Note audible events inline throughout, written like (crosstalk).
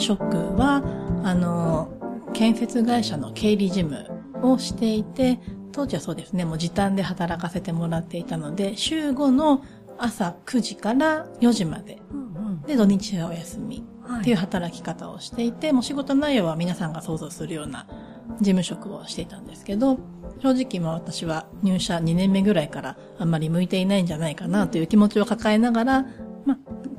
職は、あの、建設会社の経理事務をしていて、当時はそうですね、もう時短で働かせてもらっていたので、週5の朝9時から4時まで、で、土日はお休みっていう働き方をしていて、もう仕事内容は皆さんが想像するような事務職をしていたんですけど、正直も私は入社2年目ぐらいからあんまり向いていないんじゃないかなという気持ちを抱えながら、まあ、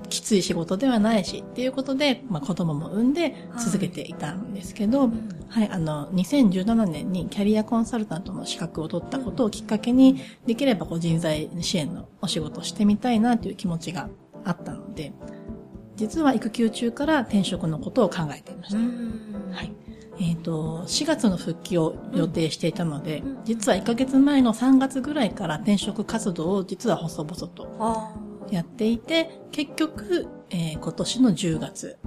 きつい仕事ではないしっていうことで、まあ、子供も産んで続けていたんですけど、はい、はい、あの、2017年にキャリアコンサルタントの資格を取ったことをきっかけに、できればこう人材支援のお仕事をしてみたいなという気持ちがあったので、実は育休中から転職のことを考えていました。はい。えっ、ー、と、4月の復帰を予定していたので、実は1ヶ月前の3月ぐらいから転職活動を実は細々とやっていて、結局、えー、今年の10月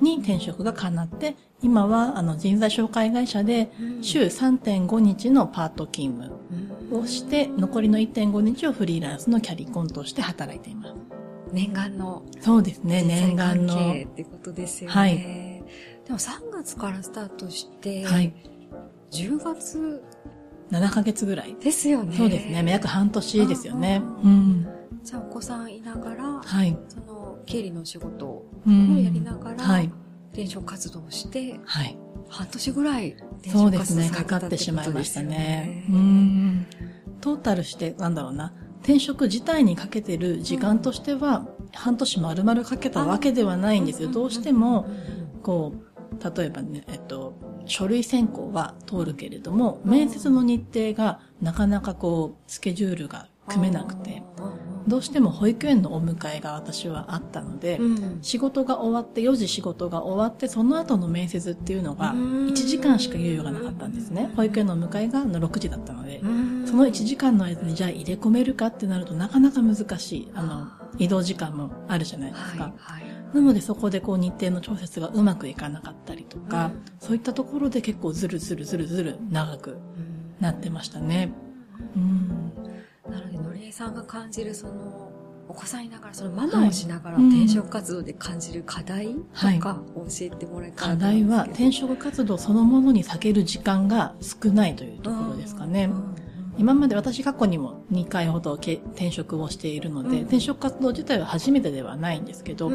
に転職が叶って、今はあの人材紹介会社で週3.5日のパート勤務をして、残りの1.5日をフリーランスのキャリコンとして働いています。念願の。そうですね、念願の。ってことですよね。はい。でも3月からスタートして、はい。10月7ヶ月ぐらい。ですよね。そうですね。約半年ですよね。うん。じゃあお子さんいながら、はい。その経理の仕事をやりながら、はい。転職活動をして、はい。半年ぐらい転職活動そうですね。かかってしまいましたね。うん。トータルして、なんだろうな。転職自体にかけてる時間としては、半年丸々かけたわけではないんですよ。どうしても、こう、例えばね、えっと、書類選考は通るけれども、面接の日程がなかなかこう、スケジュールが組めなくて、どうしても保育園のお迎えが私はあったので、うん、仕事が終わって4時仕事が終わってその後の面接っていうのが1時間しか猶予がなかったんですね。保育園のお迎えが6時だったので、その1時間の間にじゃあ入れ込めるかってなるとなかなか難しい。あの、移動時間もあるじゃないですか。はいはいなのでそこでこう日程の調節がうまくいかなかったりとか、そういったところで結構ずるずるずるずる長くなってましたね。うんなので、のりえさんが感じるその、お子さんいながら、そのママをしながら転職活動で感じる課題とか教えてもらえたら、課題は転職活動そのものに避ける時間が少ないというところですかね。今まで私過去にも2回ほど転職をしているので、転職活動自体は初めてではないんですけど、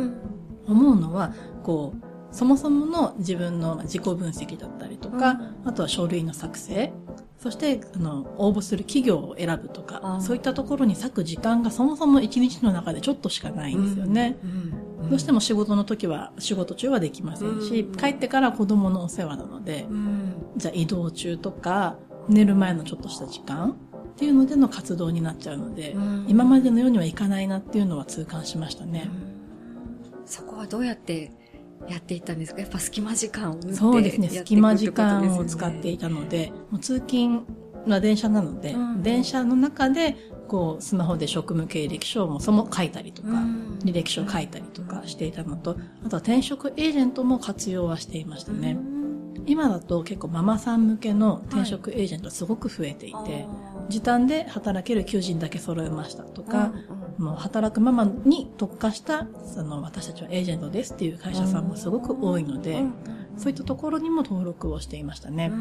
思うのは、こう、そもそもの自分の自己分析だったりとか、あとは書類の作成、そして、あの、応募する企業を選ぶとか、そういったところに割く時間がそもそも一日の中でちょっとしかないんですよね。うんうん、どうしても仕事の時は、仕事中はできませんし、帰ってから子供のお世話なので、じゃあ移動中とか、寝る前のちょっとした時間っていうのでの活動になっちゃうので、今までのようにはいかないなっていうのは痛感しましたね。そこはどうやってやっていたんですか？やっぱ隙間時間を縫ってそうですね。隙間時間を使っていたので、もう通勤は電車なので、うん、電車の中で、こう、スマホで職務経歴書をもそも書いたりとか、うん、履歴書を書いたりとかしていたのと、あとは転職エージェントも活用はしていましたね。今だと結構ママさん向けの転職エージェントすごく増えていて、はい、時短で働ける求人だけ揃えましたとか、うん、もう働くママに特化したその私たちはエージェントですっていう会社さんもすごく多いので、そういったところにも登録をしていましたね。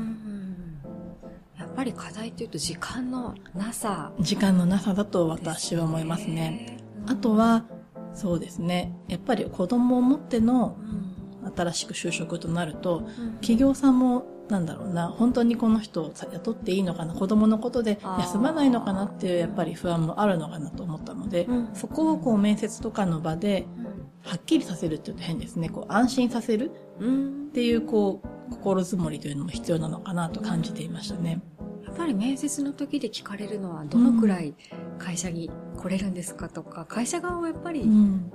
やっぱり課題というと時間のなさ。時間のなさだと私は思いますね。あとは、そうですね。やっぱり子供を持っての、新しく就職となると、企業さんもなんだろうな、本当にこの人を雇っていいのかな、子供のことで休まないのかなっていうやっぱり不安もあるのかなと思ったので、そこをこう面接とかの場で、はっきりさせるって言うと変ですね。こう安心させるっていうこう心づもりというのも必要なのかなと感じていましたね。やっぱり面接の時で聞かれるのはどのくらい会社に来れるんですかとか、会社側はやっぱり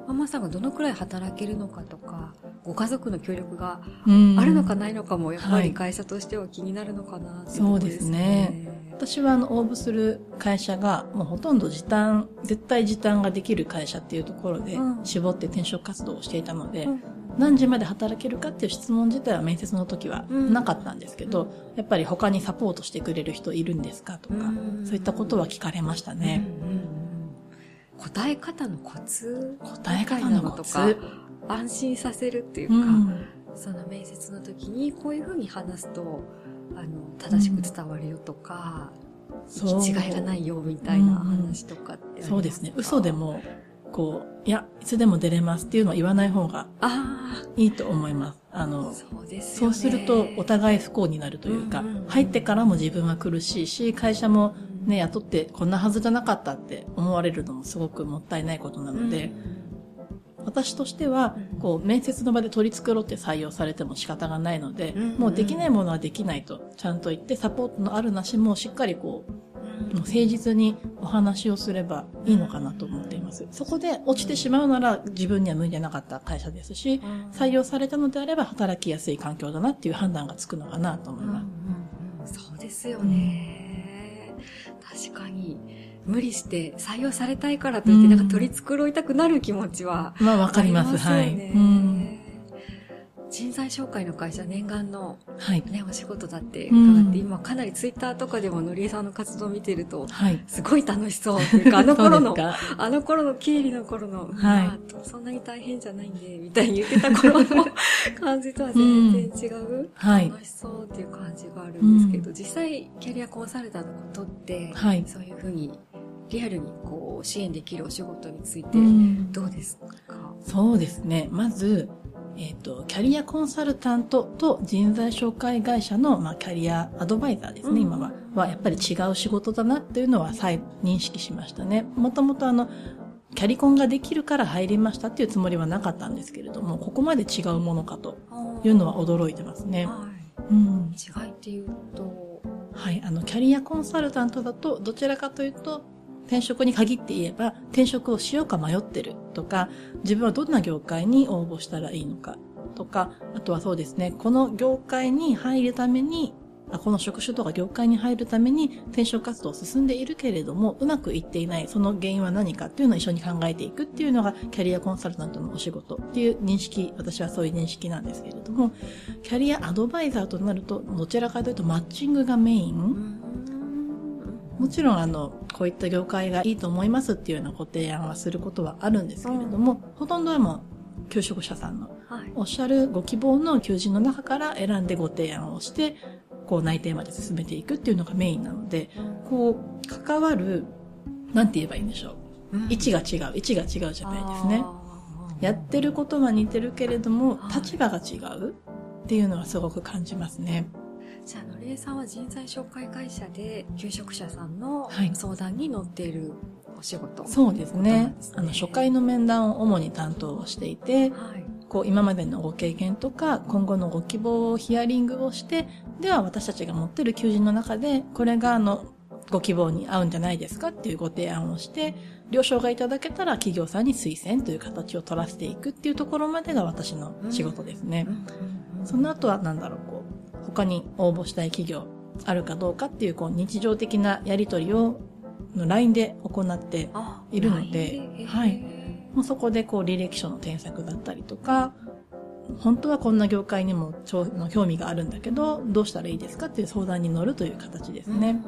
ママさんがどのくらい働けるのかとか、ご家族の協力があるのかないのかも、やっぱり会社としては気になるのかなね。そうですね。私はあの応募する会社がもうほとんど時短、絶対時短ができる会社っていうところで絞って転職活動をしていたので、うん、何時まで働けるかっていう質問自体は面接の時はなかったんですけど、うん、やっぱり他にサポートしてくれる人いるんですかとか、うん、そういったことは聞かれましたね。答え方のコツ？答え方のコツ安心させるっていうか、その面接の時にこういうふうに話すと、あの、正しく伝わるよとか、う。ん、違いがないよみたいな話とかって、うん、そうですね。嘘でも、こう、いや、いつでも出れますっていうのは言わない方がいいと思います。あの、そうです、ね、そうするとお互い不幸になるというか、うんうんうん、入ってからも自分は苦しいし、会社もね、雇ってこんなはずじゃなかったって思われるのもすごくもったいないことなので、うん私としては、こう、面接の場で取り繕って採用されても仕方がないので、もうできないものはできないと、ちゃんと言って、サポートのあるなしもしっかりこう、誠実にお話をすればいいのかなと思っています。そこで落ちてしまうなら自分には向いてなかった会社ですし、採用されたのであれば働きやすい環境だなっていう判断がつくのかなと思います。そうですよね。確かに。無理して採用されたいからといって、なんか取り繕いたくなる気持ちは、まあわかります。はい。うん。人材紹介の会社念願の、はい、ね、お仕事だって伺って、今かなりツイッターとかでものりえさんの活動を見てると、はい、すごい楽しそうっていうか、あの (laughs) 頃の、あの頃の経理の頃の、はい、そんなに大変じゃないんで、みたいに言ってた頃の (laughs) 感じとは全然違う、うん、楽しそうっていう感じがあるんですけど、実際キャリアコンサルタントのことって、はい、そういうふうにリアルにこう支援できるお仕事についてどうですか、うん、そうですね。まず、えっ、ー、と、キャリアコンサルタントと人材紹介会社の、まあ、キャリアアドバイザーですね、うん、今は。は、やっぱり違う仕事だなっていうのは再認識しましたね。もともとあの、キャリコンができるから入りましたっていうつもりはなかったんですけれども、ここまで違うものかというのは驚いてますね。はい、うん、違いっていうと？はい、あの、キャリアコンサルタントだと、どちらかというと、転職に限って言えば、転職をしようか迷ってるとか、自分はどんな業界に応募したらいいのかとか、あとはそうですね、この業界に入るために、この職種とか業界に入るために転職活動を進んでいるけれども、うまくいっていない、その原因は何かっていうのを一緒に考えていくっていうのが、キャリアコンサルタントのお仕事っていう認識、私はそういう認識なんですけれども、キャリアアドバイザーとなると、どちらかというとマッチングがメイン。もちろんあの、こういった業界がいいと思いますっていうようなご提案はすることはあるんですけれども、ほとんどはもう、求職者さんの、おっしゃるご希望の求人の中から選んでご提案をして、こう内定まで進めていくっていうのがメインなので、こう、関わる、なんて言えばいいんでしょう。位置が違う、位置が違うじゃないですね。やってることは似てるけれども、立場が違うっていうのはすごく感じますね。じゃあ、のりえさんは人材紹介会社で、求職者さんの相談に乗っているお仕事、はい、そうですね。あの、初回の面談を主に担当していて、はい、こう、今までのご経験とか、今後のご希望をヒアリングをして、では私たちが持ってる求人の中で、これがあの、ご希望に合うんじゃないですかっていうご提案をして、了承がいただけたら企業さんに推薦という形を取らせていくっていうところまでが私の仕事ですね。その後は何だろう、他に応募したい企業あるかどうかっていうこう日常的なやりとりを LINE で行っているので、はい。もうそこでこう履歴書の添削だったりとか、本当はこんな業界にも興味があるんだけど、どうしたらいいですかっていう相談に乗るという形ですね。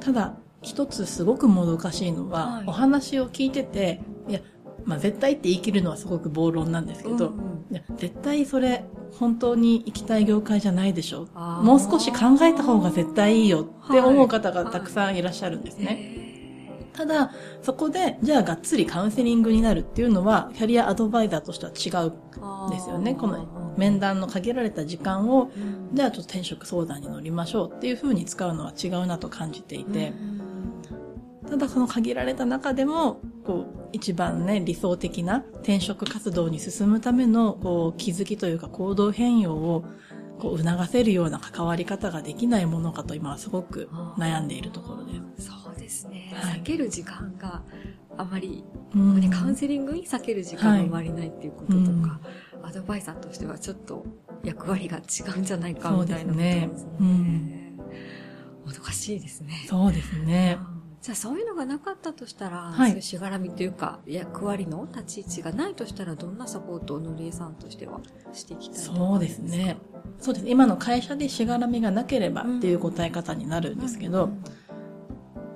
ただ、一つすごくもどかしいのは、はい、お話を聞いてて、いや、まあ絶対って言い切るのはすごく暴論なんですけど、うんうん、絶対それ本当に行きたい業界じゃないでしょ。もう少し考えた方が絶対いいよって思う方がたくさんいらっしゃるんですね。ただ、そこで、じゃあがっつりカウンセリングになるっていうのは、キャリアアドバイザーとしては違うんですよね。この面談の限られた時間を、じゃあちょっと転職相談に乗りましょうっていうふうに使うのは違うなと感じていて、ただその限られた中でも、こう、一番ね、理想的な転職活動に進むための、こう、気づきというか行動変容を、こう、促せるような関わり方ができないものかと今はすごく悩んでいるところです。そうですね。はい、避ける時間があまり、うん、カウンセリングに避ける時間があまりないっていうこととか、はいうん、アドバイザーとしてはちょっと役割が違うんじゃないかみたいなことですね。そうですね。うん、もどかしいですね。そうですね。じゃあそういうのがなかったとしたら、はい、そういうしがらみというか、役割の立ち位置がないとしたら、どんなサポートをのりえさんとしてはしていきたいそうですね。そうです。ね。今の会社でしがらみがなければっていう答え方になるんですけど、うんうん、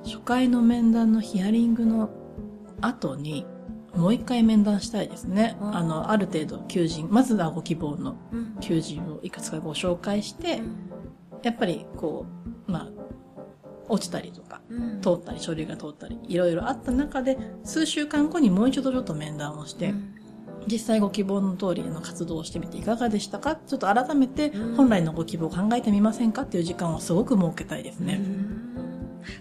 初回の面談のヒアリングの後に、もう一回面談したいですね。うんあの、ある程度求人、まずはご希望のうん。求人をいくつかご紹介して、やっぱりこう、まあ、落ちたりとか、うん。通ったり、書類が通ったり、いろいろあった中で、数週間後にもう一度ちょっと面談をして、うん。実際ご希望の通りの活動をしてみていかがでしたか？ちょっと改めてうん。本来のご希望を考えてみませんか？っていう時間をすごく設けたいですね。うん。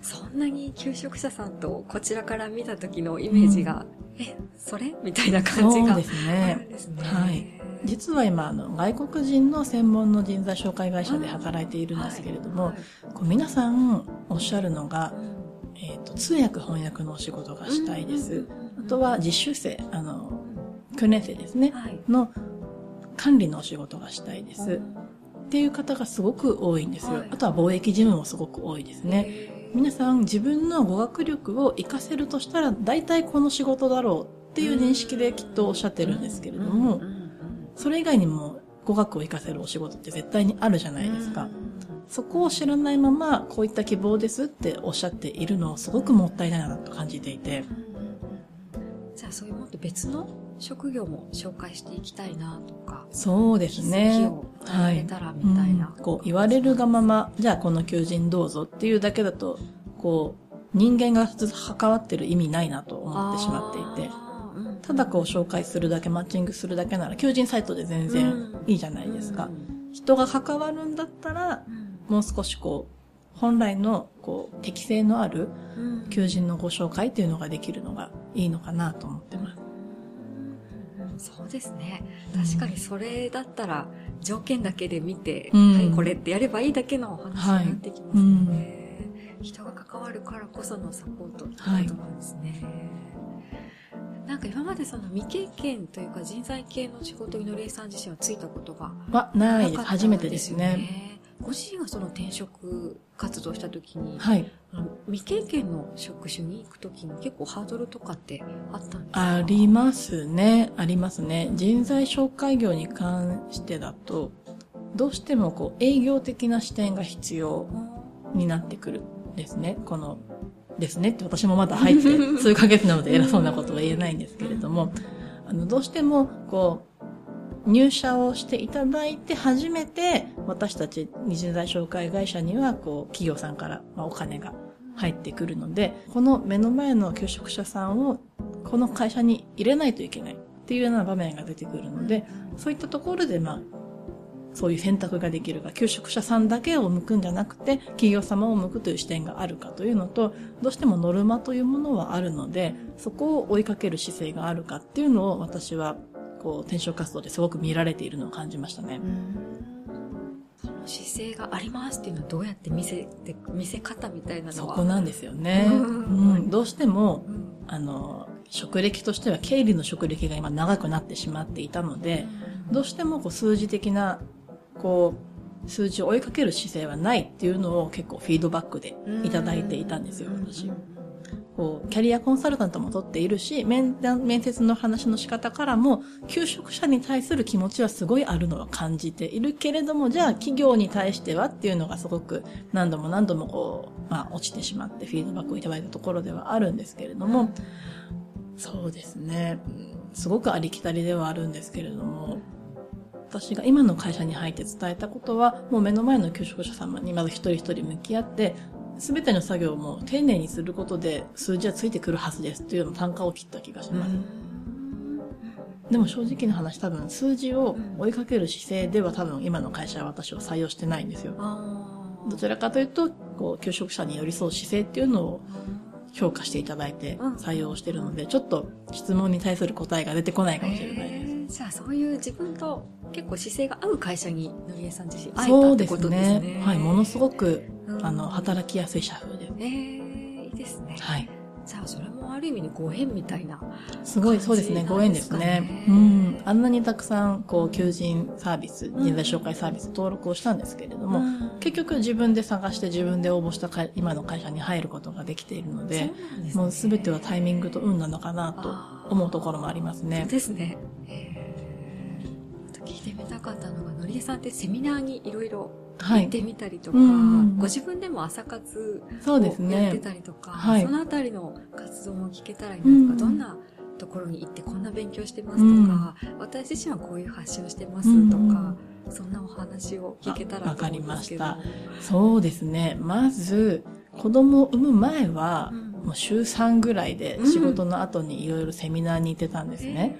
そんなに求職者さんとこちらから見た時のイメージが、え、それ？みたいな感じがそうですね。ん。ですね。はい実は今、あの、外国人の専門の人材紹介会社で働いているんですけれども、はいこう皆さんおっしゃるのがう、んえっ、と、通訳翻訳のお仕事がしたいです。あとは実習生、あの、訓練生ですね。はい。の管理のお仕事がしたいです。っていう方がすごく多いんですよ。はいあとは貿易事務もすごく多いですね。ね。皆さん自分の語学力を活かせるとしたら大体この仕事だろうっていう認識できっとおっしゃってるんですけれども、うんうんうんそれ以外にも語学を活かせるお仕事って絶対にあるじゃないですか。そこを知らないままこういった希望ですっておっしゃっているのをすごくもったいないなと感じていて。じゃあそういうもっと別の職業も紹介していきたいなとか、そうですね。を与えれたらみたいな。うんこう言われるがまま、じゃあこの求人どうぞっていうだけだと、こう、人間が関わってる意味ないなと思ってしまっていて。ただこう紹介するだけ、マッチングするだけなら、求人サイトで全然いいじゃないですか。人が関わるんだったら、もう少しこう、本来のこう適性のあるうん求人のご紹介っていうのができるのがいいのかなと思ってます。うんそうですね。確かにそれだったら条件だけで見て、うんはい、これってやればいいだけのお話になってきますよね。人が関わるからこそのサポートってことなんですね。なんか今までその未経験というか人材系の仕事にのりえさん自身はついたことがは、ないです。なかった初めてですよね。。ご自身がその転職活動した時に、はい。未経験の職種に行く時に結構ハードルとかってあったんですか？ありますね。ありますね。人材紹介業に関してだと、どうしてもこう営業的な視点が必要になってくるんですね。この、ですね。って私もまだ入って (laughs) 数ヶ月なので偉そうなことは言えないんですけれども、あの、どうしてもこう、入社をしていただいて初めて私たち人材紹介会社にはこう企業さんからまあお金が入ってくるので、この目の前の求職者さんをこの会社に入れないといけないっていうような場面が出てくるので、そういったところでまあ、そういう選択ができるが、求職者さんだけを向くんじゃなくて、企業様を向くという視点があるかというのと、どうしてもノルマというものはあるので、そこを追いかける姿勢があるかっていうのを私は、こう、転職活動ですごく見られているのを感じましたね。その姿勢がありますっていうのはどうやって見せて、見せ方みたいなそのは？こなんですよね。ううん。ん、どうしても、うん。あの、職歴としては経理の職歴が今長くなってしまっていたので、どうしてもこう数字的な、こう、数字を追いかける姿勢はないっていうのを結構フィードバックでいただいていたんですよ、私。こう、キャリアコンサルタントも取っているし、面談、面接の話の仕方からも、求職者に対する気持ちはすごいあるのは感じているけれども、じゃあ企業に対してはっていうのがすごく何度も何度もこう、まあ落ちてしまってフィードバックをいただいたところではあるんですけれども、そうですね。うん。すごくありきたりではあるんですけれども、私が今の会社に入って伝えたことは、もう目の前の求職者様にまず一人一人向き合って、すべての作業も丁寧にすることで数字はついてくるはずですっていうような単価を切った気がします。でも正直な話多分数字を追いかける姿勢では多分今の会社は私を採用してないんですよ。どちらかというと、こう、求職者に寄り添う姿勢っていうのを評価していただいてうん採用してるので、ちょっと質問に対する答えが出てこないかもしれないです。じゃあそういう自分と結構姿勢が合う会社にのりえさん自身会えたってことですね。ね。はい、ものすごく、うんあの、働きやすい社風です。えー、いいですね。はい。じゃあそれもある意味でご縁みたいな。すごい、そうですね、ご縁ですね。うん。あんなにたくさん、こう、求人サービス、人材紹介サービス登録をしたんですけれども、うん結局自分で探して自分で応募した会今の会社に入ることができているので、そうですねもうすべてはタイミングと運なのかなと思うところもありますそうね。ですね。えー、さんってセミナーにいろいろはい。行ってみたりとか、うんご自分でも朝活をやってね。たりとか、はいそのあたりの活動も聞けたらいいなとか、うんどんなところに行ってこんな勉強してますとか、うん、私自身はこういう発信をしてますとか、うん、そんなお話を聞けたらと思うんですけど。わかりました。そうですね。まず、子供を産む前は、もう週3ぐらいで仕事の後にいろいろセミナーに行ってたんですね。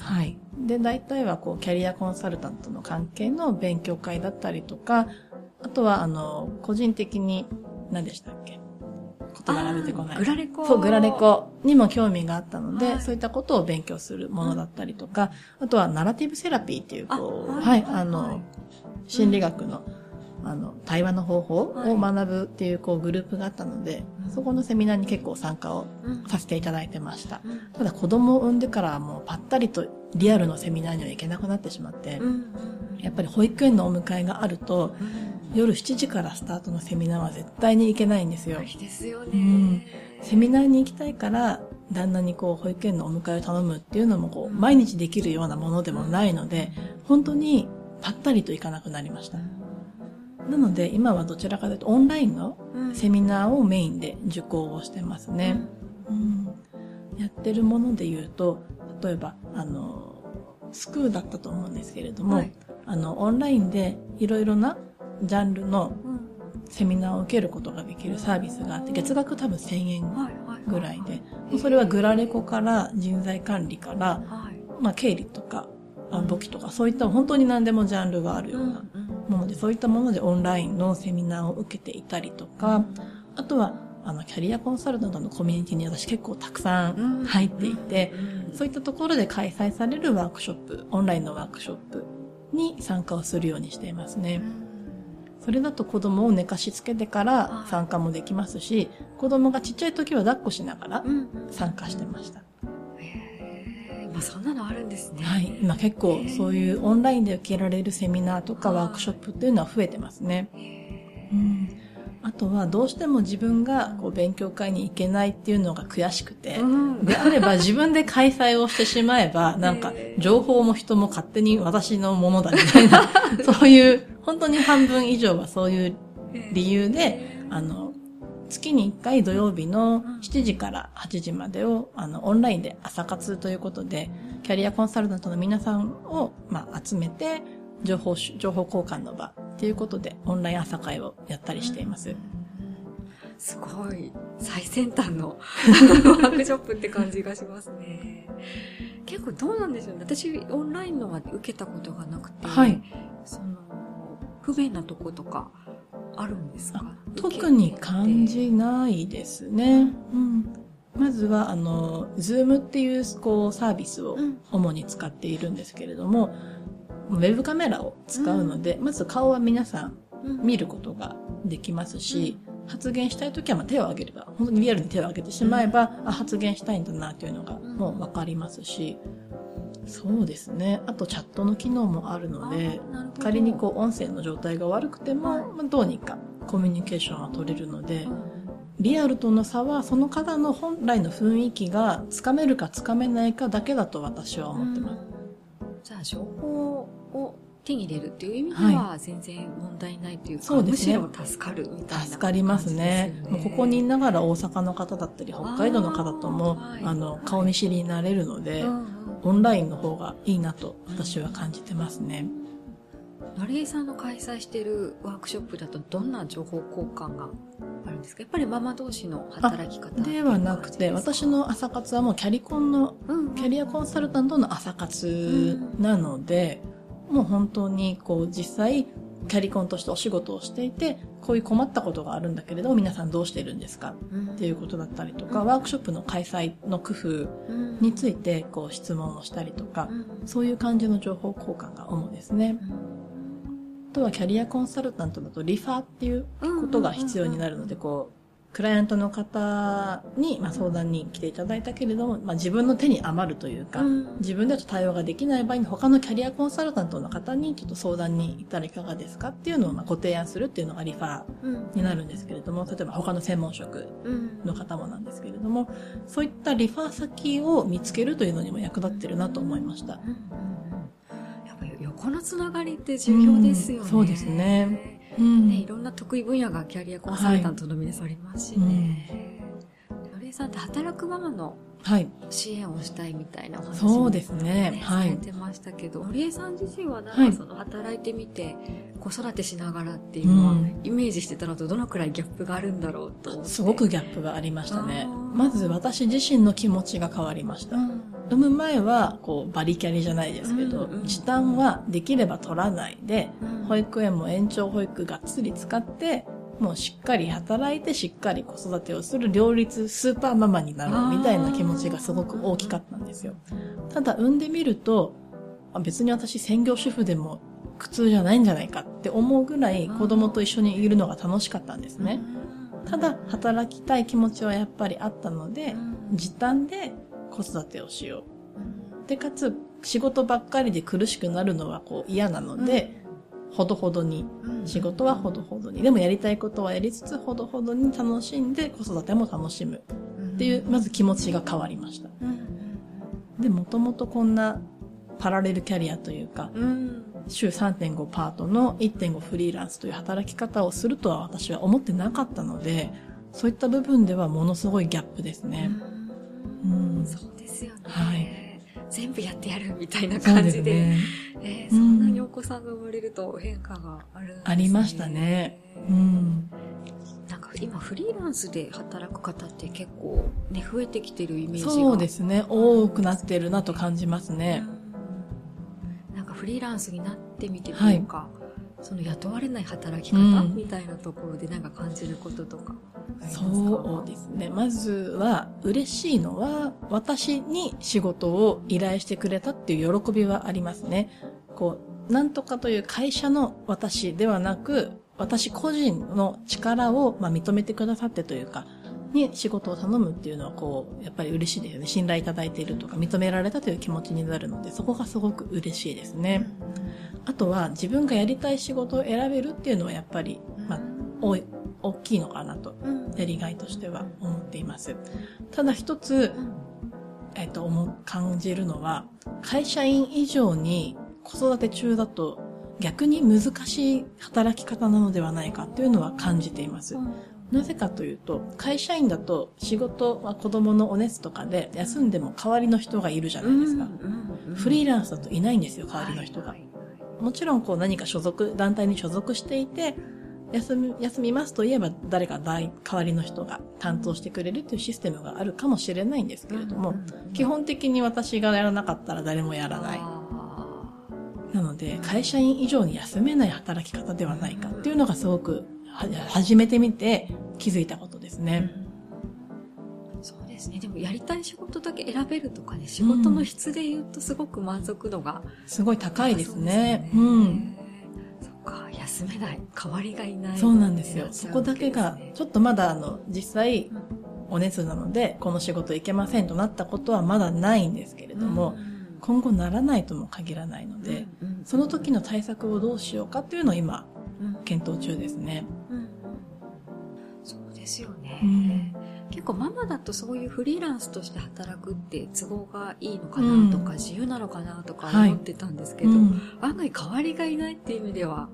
はい。で、大体はこう、キャリアコンサルタントの関係の勉強会だったりとか、あとは、あの、個人的に、何でしたっけ？言葉が出てこない。グラレコ。そう、グラレコにも興味があったので、はい、そういったことを勉強するものだったりとか、あとはナラティブセラピーっていう、こう、はい、あの、心理学の、あの、対話の方法を学ぶっていう、こう、グループがあったので、そこのセミナーに結構参加をさせていただいてました。ただ、子供を産んでからはもうぱったりとリアルのセミナーには行けなくなってしまって、やっぱり保育園のお迎えがあると、夜7時からスタートのセミナーは絶対に行けないんですよ。いいですよね、うん。セミナーに行きたいから、旦那にこう、保育園のお迎えを頼むっていうのもこう、毎日できるようなものでもないので、本当にぱったりと行かなくなりました。なので、今はどちらかというと、オンラインのセミナーをメインで受講をしてますね。うん、やってるもので言うと、例えば、あの、スクーだったと思うんですけれども、はい、あの、オンラインでいろいろなジャンルのセミナーを受けることができるサービスがあって、月額多分1000円ぐらいで、それはグラレコから人材管理から、まあ経理とか、簿記とか、そういった本当に何でもジャンルがあるようなもので、そういったものでオンラインのセミナーを受けていたりとか、あとは、あの、キャリアコンサルタントのコミュニティに私結構たくさん入っていて、そういったところで開催されるワークショップ、オンラインのワークショップに参加をするようにしていますね。それだと子供を寝かしつけてから参加もできますし、子供がちっちゃい時は抱っこしながら参加してました。へ今そんなのあるんですね。はい。今結構そういうオンラインで受けられるセミナーとかワークショップっていうのは増えてますね。うん。あとはどうしても自分がこう勉強会に行けないっていうのが悔しくて、であれば自分で開催をしてしまえば、(laughs) なんか情報も人も勝手に私のものだみたいな、(laughs) そういう本当に半分以上はそういう理由で、あの、月に1回土曜日の7時から8時までを、あの、オンラインで朝活ということで、キャリアコンサルタントの皆さんを、まあ、集めて、情報、情報交換の場っていうことで、オンライン朝会をやったりしています。すごい、最先端の (laughs) ワークショップって感じがしますね。結構どうなんでしょうね。私、オンラインのは受けたことがなくて、はい。その、不便なとことかあるんですか特に感じないですね。うん、まずは、あの、 Zoom っていう、こう、サービスを主に使っているんですけれども、うん、ウェブカメラを使うので、うん、まず顔は皆さん見ることができますし、発言したいときはまあ手を挙げれば、本当にリアルに手を挙げてしまえば、あ、発言したいんだなっていうのがもうわかりますし、そうですね。あとチャットの機能もあるので、仮にこう音声の状態が悪くても、まあ、どうにかコミュニケーションは取れるので、リアルとの差はその方の本来の雰囲気がつかめるかつかめないかだけだと私は思ってます。じゃあ情報を手に入れるっていう意味では全然問題ないというか、そうですね、むしろ助かるみたいな、助かりますね。もうここにいながら大阪の方だったり、北海道の方とも、ああの、顔見知りになれるので、うんオンラインの方がいいなと私は感じてますね。のりえさんの開催しているワークショップだとどんな情報交換があるんですか？やっぱりママ同士の働き方ではなくて、私の朝活はもうキャリコンの、キャリアコンサルタントの朝活なので、もう本当にこう実際キャリコンとしてお仕事をしていて、こういう困ったことがあるんだけれど、皆さんどうしてるんですか、っていうことだったりとか、ワークショップの開催の工夫について、こう質問をしたりとか、そういう感じの情報交換が主ですね。あとはキャリアコンサルタントだとリファーっていうことが必要になるので、こう、クライアントの方に、まあ、相談に来ていただいたけれども、まあ、自分の手に余るというか、うん、自分では対応ができない場合に他のキャリアコンサルタントの方にちょっと相談に行ったらいかがですかっていうのをまあご提案するっていうのがリファーになるんですけれども、例えば他の専門職の方もなんですけれども、そういったリファー先を見つけるというのにも役立ってるなと思いました。うんやっぱり横のつながりって重要ですよね。そうですね。うん、ね、いろんな得意分野がキャリアコンサルタントの皆さんありますしね。はい、さんって働くママの支援をしたいみたいなお話そうですね。ね、はい。されてましたけど、堀江さん自身はなんかその働いてみて、子育てしながらっていうのは、うんイメージしてたのとどのくらいギャップがあるんだろうと思って。すごくギャップがありましたね。まず私自身の気持ちが変わりました。うん産む前は、こう、バリキャリじゃないですけど、時短はできれば取らないで、うん保育園も延長保育がっつり使って、もうしっかり働いてしっかり子育てをする両立スーパーママになろうみたいな気持ちがすごく大きかったんですよ。ただ産んでみると、あ別に私専業主婦でも苦痛じゃないんじゃないかって思うぐらい子供と一緒にいるのが楽しかったんですね。ただ働きたい気持ちはやっぱりあったので、時短で子育てをしよう。で、かつ仕事ばっかりで苦しくなるのはこう嫌なので、ほどほどに仕事はほどほどに。でもやりたいことはやりつつ、ほどほどに楽しんで子育ても楽しむ。っていう、まず気持ちが変わりました。で、もともとこんなパラレルキャリアというか、うん週3.5パートの1.5フリーランスという働き方をするとは私は思ってなかったので、そういった部分ではものすごいギャップですね。うん。そうですよね。はい全部やってやるみたいな感じで。ね。えーそんなにお子さんが生まれると変化があるんですね。ありましたね。うん。なんか今フリーランスで働く方って結構ね、増えてきてるイメージが。そうですね。多くなってるなと感じますね。うんなんかフリーランスになってみてというか、その雇われない働き方、うんみたいなところでなんか感じることとかありますか？そうですね。まずは、嬉しいのは、私に仕事を依頼してくれたっていう喜びはありますね。こう、なんとかという会社の私ではなく、私個人の力を、まあ、認めてくださってというか、に仕事を頼むっていうのは、こう、やっぱり嬉しいですよね。信頼いただいているとか、認められたという気持ちになるので、そこがすごく嬉しいですね。あとは、自分がやりたい仕事を選べるっていうのは、やっぱり、まあ、多い、大きいのかなとうんやりがいとしては思っています。ただ一つ、えっと、思う、感じるのは、会社員以上に子育て中だと逆に難しい働き方なのではないかっていうのは感じています。なぜかというと、会社員だと仕事は子供のお熱とかで休んでも代わりの人がいるじゃないですか。フリーランスだといないんですよ、代わりの人が。もちろんこう何か所属、団体に所属していて、休み、休みますと言えば誰か代代わりの人が担当してくれるというシステムがあるかもしれないんですけれども、基本的に私がやらなかったら誰もやらない。なので、会社員以上に休めない働き方ではないかっていうのがすごくは始めてみて気づいたことですね。ですね。でもやりたい仕事だけ選べるとかね、仕事の質で言うとすごく満足度がすごい高いですね。ようん。そっか、休めない。代わりがいない。そうなんですよ。そこだけがちょっとまだあの、実際、お熱なので、この仕事いけませんとなったことはまだないんですけれども、今後ならないとも限らないので、その時の対策をどうしようかっていうのを今、検討中ですね。そうですよね、うん結構ママだとそういうフリーランスとして働くって都合がいいのかなとか、うん自由なのかなとかはい思ってたんですけど、うん案外代わりがいないっていう意味では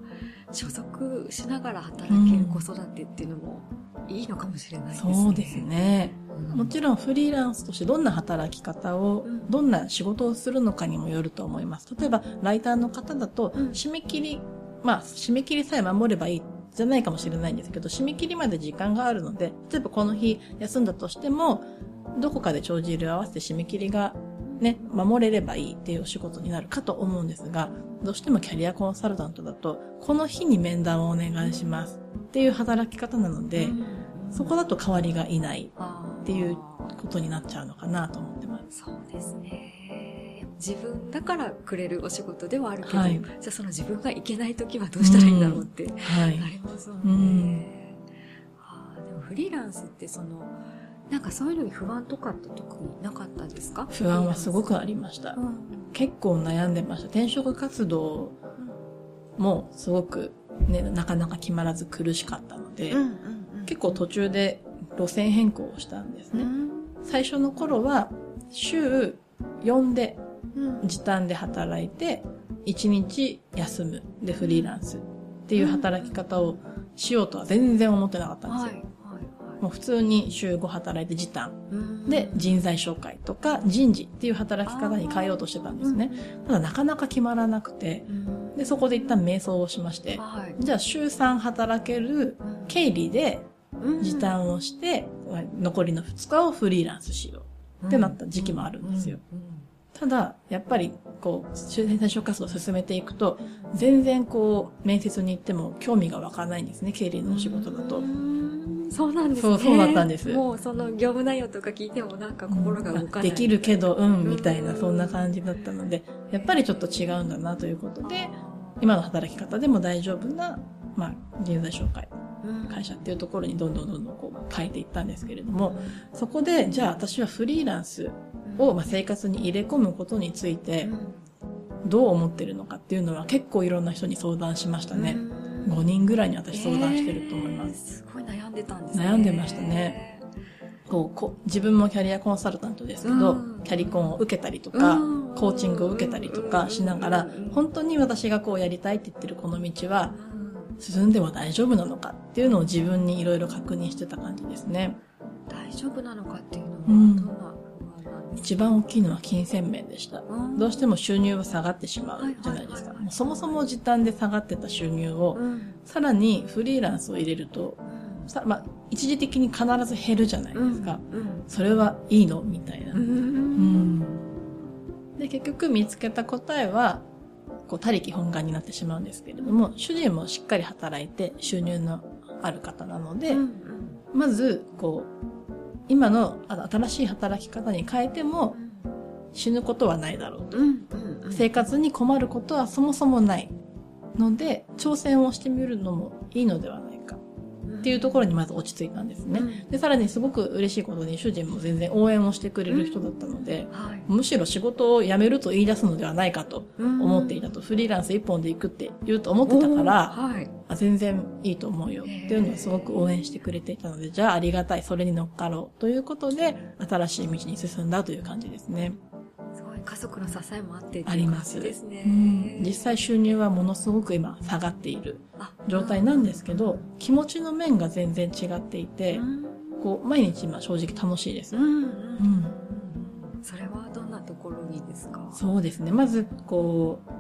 所属しながら働ける子育てっていうのもいいのかもしれないですね。そうですね。うんもちろんフリーランスとしてどんな働き方をうん、どんな仕事をするのかにもよると思います。例えば、ライターの方だと、うん締め切り、まあ、締め切りさえ守ればいいじゃないかもしれないんですけど、締め切りまで時間があるので、例えばこの日休んだとしても、どこかで帳尻を合わせて締め切りがね、守れればいいっていうお仕事になるかと思うんですが、どうしてもキャリアコンサルタントだと、この日に面談をお願いしますっていう働き方なので、そこだと代わりがいないっていうことになっちゃうのかなと思ってます。そうですね。自分だからくれるお仕事ではあるけど、はいじゃあその自分が行けない時はどうしたらいいんだろうってはい。なりますもうんんね。あーでもフリーランスってその、なんかそういうのに不安とかって特になかったですか？不安はすごくありましたう。ん結構悩んでました。転職活動もすごくね、なかなか決まらず苦しかったので、うんうんうん結構途中で路線変更をしたんですね。最初の頃は週4でうん時短で働いて、1日休む。でフリーランスっていう働き方をしようとは全然思ってなかったんですよ。もう普通に週5働いて時短。で人材紹介とか人事っていう働き方に変えようとしてたんですね。ただなかなか決まらなくて、で、そこで一旦瞑想をしまして、はい、じゃあ週3働ける経理で時短をして、残りの2日をフリーランスしようってなった時期もあるんですよ。ただ、やっぱり、こう、周辺対象活動を進めていくと、全然こう、面接に行っても興味が湧かないんですね、経理のお仕事だと。そうなんですね。そう、そうだったんです。もうその業務内容とか聞いてもなんか心が動かない。できるけど、うん、みたいな、そんな感じだったので、やっぱりちょっと違うんだなということで、今の働き方でも大丈夫な、まあ、人材紹介、会社っていうところにどんどんどんどんこう変えていったんですけれども、そこで、じゃあ私はフリーランスをまあ生活に入れ込むことについて、どう思ってるのかっていうのは結構いろんな人に相談しましたね。5人ぐらいに私相談してると思います。すごい悩んでたんですね。悩んでましたね。こうこ自分もキャリアコンサルタントですけど、キャリコンを受けたりとか、コーチングを受けたりとかしながら、本当に私がこうやりたいって言ってるこの道は、進んでは大丈夫なのかっていうのを自分にいろいろ確認してた感じですね。大丈夫なのかっていうのは、一番大きいのは金銭面でした。どうしても収入は下がってしまうじゃないですか。そもそも時短で下がってた収入を、さらにフリーランスを入れると、さまあ、一時的に必ず減るじゃないですか。うん。うん、それはいいの？みたいな、うん。で、結局見つけた答えは、こう、他力本願になってしまうんですけれども、主人もしっかり働いて収入のある方なので、うんうん、まず、こう、今の新しい働き方に変えても、死ぬことはないだろうと、生活に困ることはそもそもないので、挑戦をしてみるのもいいのではないっていうところにまず落ち着いたんですね。うん、で、さらにすごく嬉しいことに主人も全然応援をしてくれる人だったので、うん。はい、むしろ仕事を辞めると言い出すのではないかと思っていたと、フリーランス一本で行くって言うと思ってたから、はい、あ全然いいと思うよ。っていうのをすごく応援してくれていたので、じゃあありがたい、それに乗っかろう。ということで、新しい道に進んだという感じですね。家族の支えもあってあります。ですね、うん、実際収入はものすごく今下がっている状態なんですけど、気持ちの面が全然違っていて、こう毎日今正直楽しいです。うん、それはどんなところにですか？そうですね。まず、こう、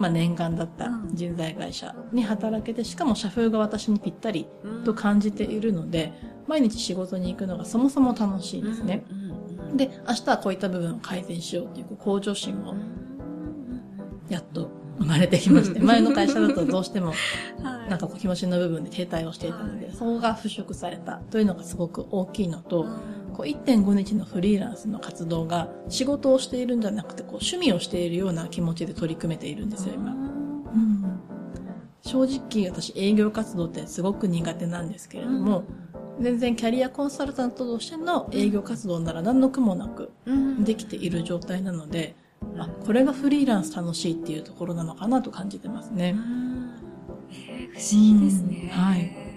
まあ、念願だった人材会社に働けて、しかも社風が私にぴったりと感じているので、毎日仕事に行くのがそもそも楽しいですね。うんで、明日はこういった部分を改善しようっていう向上心も、やっと生まれてきまして、前の会社だとどうしても、(laughs) なんかこう気持ちの部分で停滞をしていたので、そこが払拭されたというのがすごく大きいのと、こう1.5日のフリーランスの活動が仕事をしているんじゃなくて、こう趣味をしているような気持ちで取り組めているんですよ、今。うん、正直私営業活動ってすごく苦手なんですけれども、全然キャリアコンサルタントとしての営業活動なら何の苦もなくできている状態なので、あ、これがフリーランス楽しいっていうところなのかなと感じてますね。えー、不思議ですね。はい。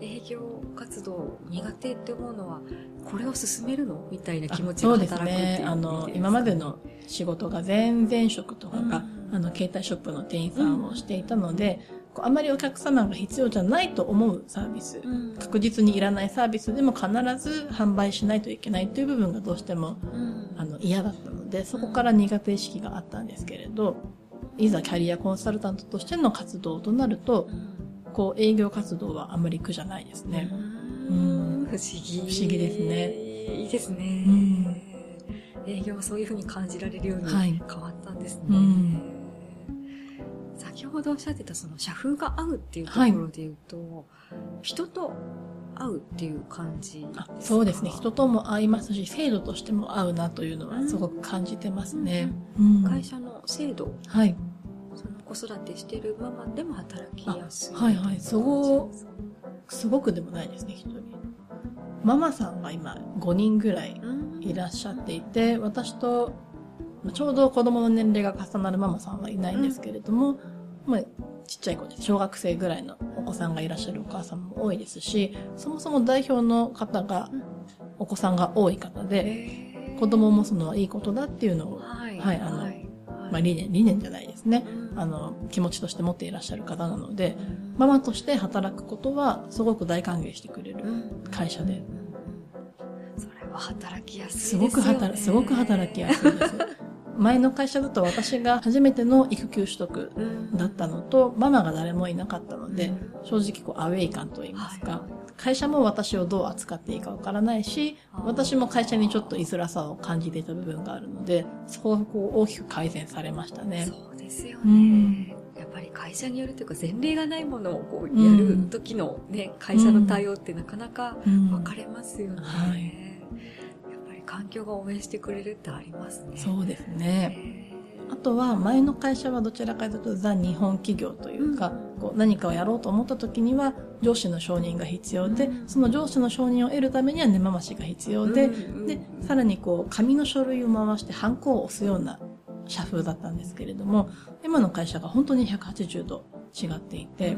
営業活動苦手って思うのは、これを進めるのみたいな気持ちが働くそうですね。あの、今までの仕事が全然職とかが、あの、携帯ショップの店員さんをしていたので、あまりお客様が必要じゃないと思うサービス、うん、確実にいらないサービスでも必ず販売しないといけないという部分がどうしても、うん、あの嫌だったので、そこから苦手意識があったんですけれど、いざキャリアコンサルタントとしての活動となると、こう営業活動はあまり苦じゃないですね。うん、不思議。不思議ですね。いいですね。営業はそういうふうに感じられるように変わったんですね。はい先ほどおっしゃってたその社風が合うっていうところで言うと、はい、人と合うっていう感じそうですね。人とも合いますし、制度としても合うなというのはすごく感じてますね。会社の制度。はい。その子育てしてるママでも働きやすい。はいはい。そこ、すごくでもないですね、一人。ママさんが今5人ぐらいいらっしゃっていて、私とちょうど子供の年齢が重なるママさんはいないんですけれども、まあ、ちっちゃい子で小学生ぐらいのお子さんがいらっしゃるお母さんも多いですし、そもそも代表の方がお子さんが多い方で、子供もそのいいことだっていうのを、はい、はい、あの、はい、まあ理念、理念じゃないですね。あの、気持ちとして持っていらっしゃる方なので、ママとして働くことはすごく大歓迎してくれる会社で。それは働きやすいすごく働、すごく働きやすいです。(laughs) 前の会社だと私が初めての育休取得だったのと、ママが誰もいなかったので、正直こうアウェイ感と言いますか、会社も私をどう扱っていいかわからないし、私も会社にちょっと居づらさを感じていた部分があるので、そこがこう大きく改善されましたね。そうですよね。やっぱり会社によるというか前例がないものをこうやる時のね、会社の対応ってなかなか分かれますよね。はい環境が応援してくれるってありますね。そうですね。あとは前の会社はどちらかというとザ日本企業というか、うん、こう何かをやろうと思った時には上司の承認が必要で、うん、その上司の承認を得るためには根回しが必要で、うん、で、さらにこう紙の書類を回してハンコを押すような社風だったんですけれども、今の会社が本当に180度違っていて、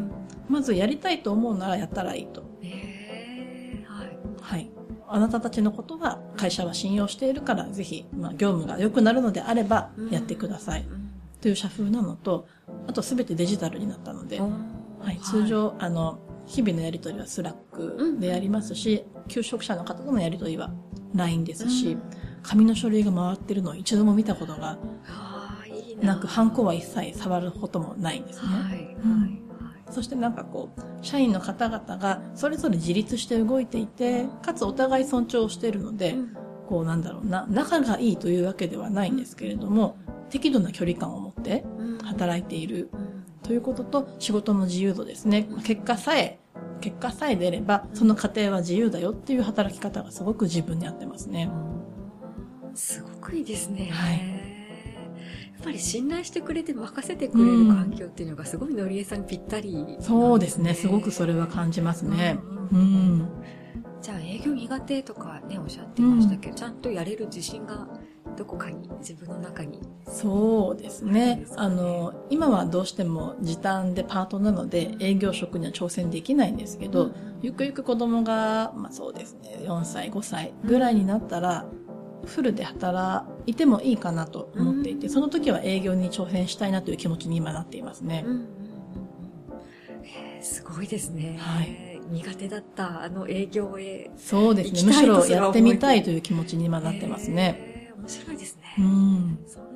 まずやりたいと思うならやったらいいと。はい。はい。あなたたちのことは会社は信用しているから、ぜひ、まあ、業務が良くなるのであれば、やってください。という社風なのと、あとすべてデジタルになったので、はい、通常、あの、日々のやりとりは Slack でやりますし、求職者の方とのやりとりは LINE ですし、紙の書類が回ってるのを一度も見たことがな。く、ハンコは一切触ることもないんですね。はい、はいそしてなんかこう、社員の方々がそれぞれ自立して動いていて、かつお互い尊重しているので、こうなんだろうな、仲がいいというわけではないんですけれども、適度な距離感を持って働いているということと、仕事の自由度ですね。結果さえ、結果さえ出れば、その過程は自由だよっていう働き方がすごく自分に合ってますね。すごくいいですね。はい。ぱり信頼してくれて任せてくれる環境っていうのがすごいのりえさんにぴったり、ね、そうですね。すごくそれは感じますね。うん、うんじゃあ営業苦手とかね、おっしゃってましたけど、うん、ちゃんとやれる自信がどこかに、自分の中に。そうですね。ねあの、今はどうしても時短でパートなので、営業職には挑戦できないんですけど、うん、ゆくゆく子供が、まあそうですね、4歳、5歳ぐらいになったら、フルで働いてもいいかなと思っていて、その時は営業に挑戦したいなという気持ちに今なっていますね。うんすごいですね。はい。苦手だったあの営業へ。そうですね。むしろやってみたいという気持ちに今なってますね。面白いですね。うん。そん